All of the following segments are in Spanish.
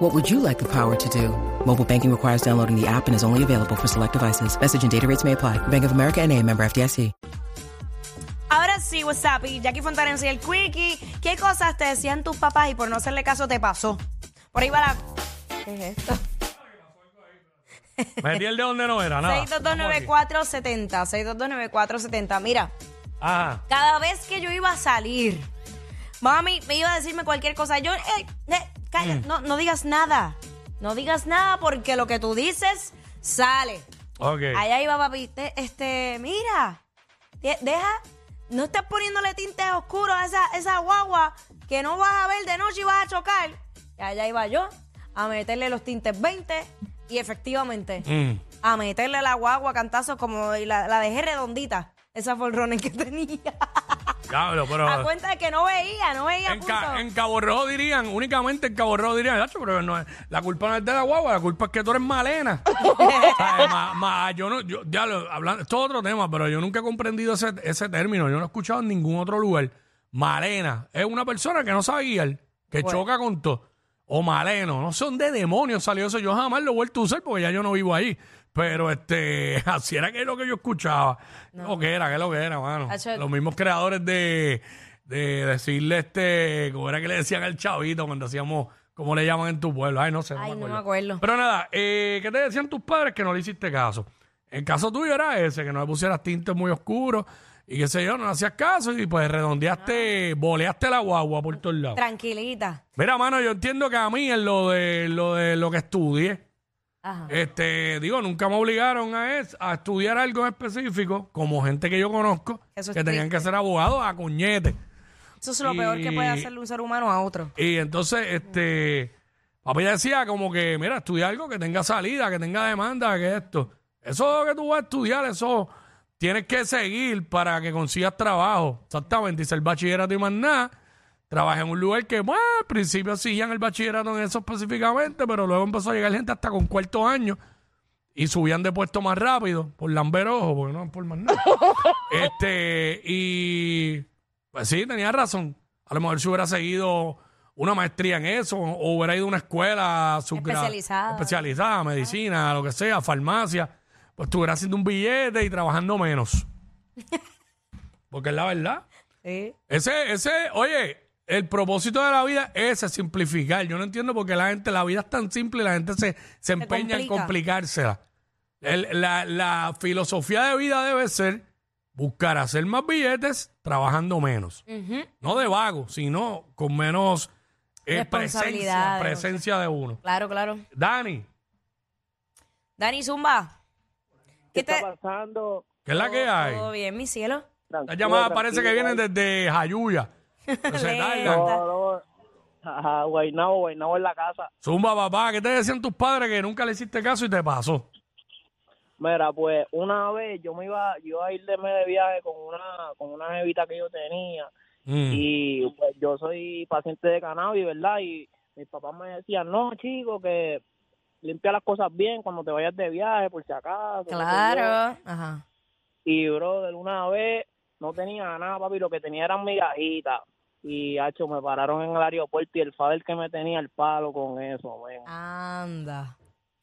What would you like the power to do? Mobile banking requires downloading the app and is only available for select devices. Message and data rates may apply. Bank of America and a member FDIC. Ahora sí, WhatsApp y Jackie Fontanes y el Quickie. ¿Qué cosas te decían tus papás y por no hacerle caso te pasó? Por ahí va la... ¿Qué es esto? Metí el de donde no era, nada. 6229470. 6229470. Mira, Ajá. cada vez que yo iba a salir, mami me iba a decirme cualquier cosa. Yo, eh, eh, calla, Mm. no, no digas nada. No digas nada porque lo que tú dices sale. Ok. Allá iba papi, te- este, mira, de- deja, no estés poniéndole tintes oscuros a esa, esa guagua que no vas a ver de noche y vas a chocar. Y allá iba yo a meterle los tintes 20 y efectivamente Mm. a meterle la guagua a cantazos como y la, la dejé redondita. Esa running que tenía. Diablo, pero. a cuenta de que no veía, no veía En, punto. Ca- en Cabo Rojo dirían, únicamente en Cabo Rojo dirían, "Nacho, pero no es- la culpa no es de la guagua, la culpa es que tú eres malena. Ma- ma- yo no, yo, ya lo, hablando, esto es otro tema, pero yo nunca he comprendido ese, ese término, yo no he escuchado en ningún otro lugar. Malena es una persona que no sabe guiar, que choca con todo. O maleno, no sé dónde demonios salió eso, yo jamás lo he vuelto a usar porque ya yo no vivo ahí. Pero este, así era que es lo que yo escuchaba. Lo que era, que lo que era, mano. Hacho- Los mismos creadores de, de decirle este, como era que le decían al chavito cuando hacíamos, ¿cómo le llaman en tu pueblo? Ay, no sé. Ay, no me acuerdo. Pero nada, eh, ¿qué te decían tus padres que no le hiciste caso? El caso tuyo era ese, que no le pusieras tintes muy oscuros y qué sé yo, no le hacías caso y pues redondeaste, boleaste la guagua por todos lados. Tranquilita. Mira, mano, yo entiendo que a mí en lo de lo de lo que estudié, Ajá. este, digo, nunca me obligaron a, es- a estudiar algo en específico, como gente que yo conozco, Eso es que tenían triste. que ser abogados a cuñete. Eso es lo peor que puede hacerle un ser humano a otro. Y entonces, este, papi decía como que, mira, estudia algo que tenga salida, que tenga demanda, que esto. Eso que tú vas a estudiar, eso tienes que seguir para que consigas trabajo. Exactamente, hice el bachillerato y más nada. Trabajé en un lugar que, bueno, al principio hacían el bachillerato en eso específicamente, pero luego empezó a llegar gente hasta con cuarto año y subían de puesto más rápido por lamber ojo, porque no por más nada. este, y pues sí, tenía razón. A lo mejor si hubiera seguido una maestría en eso, o hubiera ido a una escuela Especializada. especializada, medicina, lo que sea, farmacia, pues estuviera haciendo un billete y trabajando menos. Porque es la verdad. Sí. Ese, ese, oye, el propósito de la vida es simplificar. Yo no entiendo por qué la gente, la vida es tan simple y la gente se, se empeña en complicársela. El- la, la filosofía de vida debe ser buscar hacer más billetes trabajando menos. Ujú. No de vago, sino con menos eh, presencia, Responsabilidades, presencia de uno. Claro, claro. Dani, Dani Zumba. ¿Qué ¿Qué está te- pasando? ¿qué es la que hay? Todo bien, mi cielo. Las llamadas parece que vienen desde Jayuya. No se tardan. No, no. Ajá, Guaynabo, Guaynabo en la casa. Zumba, papá, ¿qué te decían tus padres que nunca le hiciste caso y te pasó? Mira, pues una vez yo me iba, yo iba a ir de de viaje con una, con una jevita que yo tenía Mm. y pues yo soy paciente de cannabis, ¿verdad? Y mis papás me decían, no, chico, que limpia las cosas bien cuando te vayas de viaje, por si acaso. Claro. Ajá. Y, brother, una vez no tenía nada, papi, lo que tenía eran migajitas. Y, hacho, me pararon en el aeropuerto y el father que me tenía el palo con eso. Anda.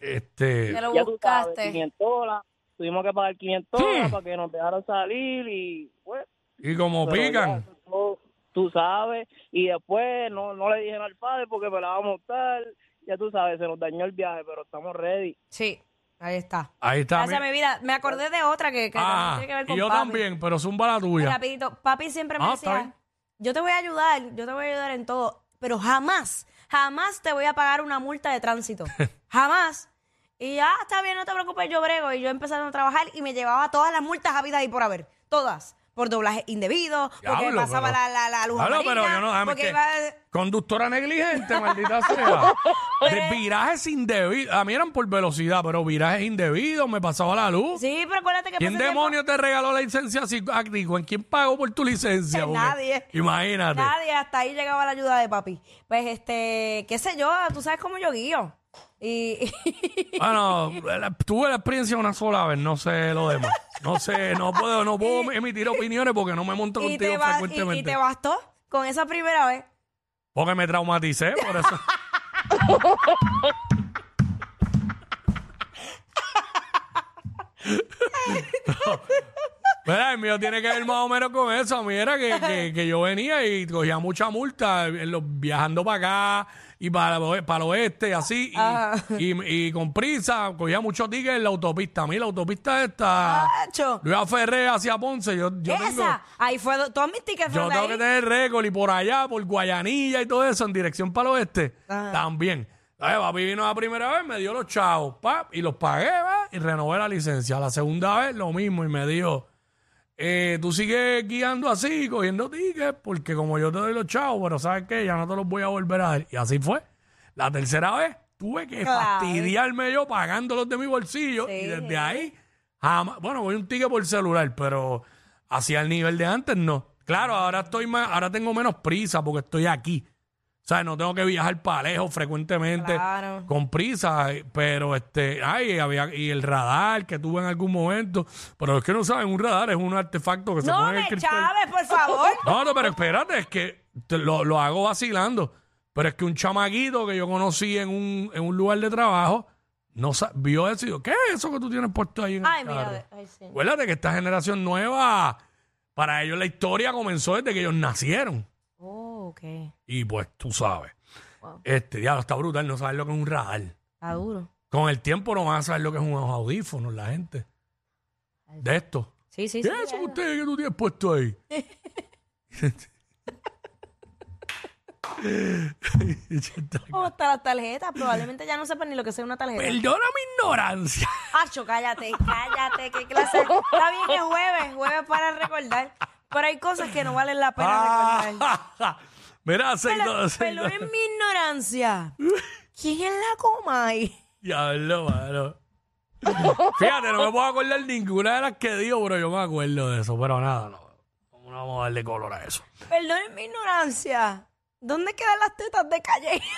Este, Te lo ya tú sabes, buscaste. 500 dólares. Tuvimos que pagar 500 Hmm. dólares para que nos dejaran salir y, pues, y como pican. ya, tú, tú sabes. Y después no, no le dijeron al padre porque me la vamos a montar. Ya tú sabes, se nos dañó el viaje, pero estamos ready. Sí. Ahí está. Ahí está. Gracias, mi- mi vida. Me acordé de otra que, que Ah, tiene que ver con y yo papi. también, pero zumba la tuya. Rapidito, papi siempre me Ah, está decía, bien. yo te voy a ayudar, yo te voy a ayudar en todo, pero jamás, jamás te voy a pagar una multa de tránsito. jamás. Y ya, está bien, no te preocupes, yo brego. Y yo empezando a trabajar y me llevaba todas las multas habidas y por haber. Todas. Por doblaje indebido, porque Diablo, pasaba pero- la, la, la luz pero amarilla, yo no- déjame porque que- iba... Conductora negligente, maldita sea. De virajes indebidos. A mí eran por velocidad, pero virajes indebidos, me pasaba la luz. Sí, pero acuérdate que ¿Quién pasa tiempo- demonios te regaló la licencia así a ti? ¿Con quién pagó por tu licencia? Porque- Nadie. Imagínate. Nadie, hasta ahí llegaba la ayuda de papi. Pues, este, qué sé yo, tú sabes cómo yo guío. Y, Bueno, la- tuve la experiencia una sola vez, no sé lo demás. No sé, no puedo, no puedo emitir opiniones porque no me monto y, contigo te ba- y- frecuentemente. y te bastó con esa primera vez. Porque me traumaticé, por eso. Mira, el mío tiene que ver más o menos con eso. A mí era que, que- que yo venía y cogía mucha multa viajando para acá y para, el oe- para el oeste y así. Y, y- y con prisa, cogía muchos tickets en la autopista. A mí la autopista esta, Acho. Luis Ferré hacia Ponce, yo, yo tengo... Esa, ahí fue, do- todos mis tickets Yo fueron tengo ahí. que tener récord y por allá, por Guayanilla y todo eso, en dirección para el oeste, Ajá. también. Ay, papi vino la primera vez, me dio los chavos, pap, y los pagué, va, y renové la licencia. La segunda vez, lo mismo, y me dijo, eh, tú sigues guiando así, cogiendo tickets, porque como yo te doy los chavos, pero ¿sabes qué? Ya no te los voy a volver a dar. Y así fue. La tercera vez, tuve que Claro. fastidiarme yo pagándolos de mi bolsillo, y Sí. desde ahí, jamás, bueno, voy un ticket por celular, pero hacia el nivel de antes no. Claro, ahora estoy más, ahora tengo menos prisa porque estoy aquí. O sea, no tengo que viajar para lejos frecuentemente Claro. con prisa, eh, pero este, ay, había, y el radar que tuve en algún momento, pero es que no saben, un radar es un artefacto que se No pone en el me cristal. chaves, por favor. No, no, pero espérate, es que te- lo, lo hago vacilando. Pero es que un chamaquito que yo conocí en un, en un lugar de trabajo, no sa- vio eso y dijo, ¿qué es eso que tú tienes puesto ahí en Ay, el mira, carro? de- ay, sí. Acuérdate que esta generación nueva, para ellos la historia comenzó desde que ellos nacieron. Oh, ok. Y pues tú sabes. Wow. Este, diablo, está brutal no saber lo que es un radar. Está duro. Con el tiempo no van a saber lo que es unos audífonos, la gente. De esto. Sí, sí, ¿Qué sí. es eso que usted que tú tienes puesto ahí? ¿Cómo están las tarjetas? Probablemente ya no sepan ni lo que sea una tarjeta. Perdona mi ignorancia. Acho, cállate, cállate. ¿Qué clase? Está bien que es jueves, jueves para recordar. Pero hay cosas que no valen la pena recordar. Mira, seis, Pero- dos, seis, dos. Perdonen mi ignorancia. ¿Quién es la coma ahí? Diablo, mano. Fíjate, no me puedo acordar ninguna de las que digo, pero yo me acuerdo de eso. Pero nada, no. No vamos a darle color a eso. Perdonen mi ignorancia. ¿Dónde quedan las tetas de calle?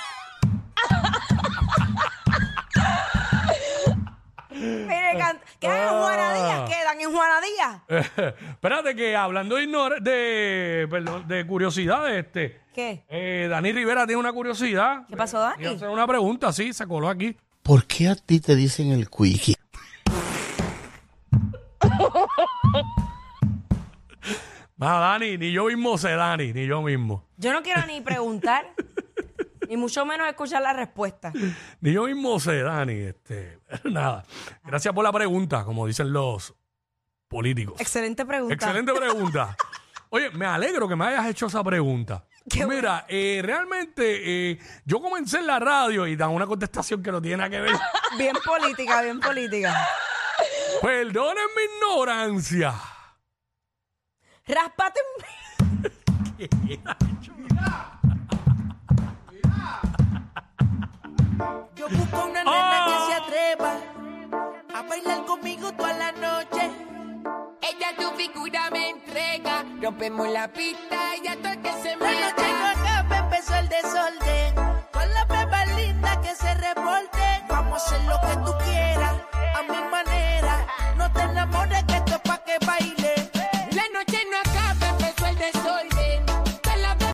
Mire, can- quedan en Juana Díaz, quedan en Juana Díaz. Espérate que hablando de, ignor- de, perdón, de curiosidades, este, ¿Qué? eh, Dani Rivera tiene una curiosidad. ¿Qué pasó, Dani? Quiero hacer una pregunta, sí, se coló aquí. ¿Por qué a ti te dicen el quickie? No, Dani, ni yo mismo sé, Dani, ni yo mismo. Yo no quiero ni preguntar, ni mucho menos escuchar la respuesta. Ni yo mismo sé, Dani. Este, nada. Gracias por la pregunta, como dicen los políticos. Excelente pregunta. Excelente pregunta. Oye, me alegro que me hayas hecho esa pregunta. Qué Mira, eh, realmente eh, yo comencé en la radio y dan una contestación que no tiene nada que ver. Bien política, bien política. Perdonen mi ignorancia. Ráspate un... Yo busco una nena Ah. que se atreva a bailar conmigo toda la noche. Tu figura me entrega. Rompemos la pista y hasta que se La noche no meta. acaba, empezó el desorden. Con las bebas lindas que se reporten. Vamos a hacer lo que tú quieras.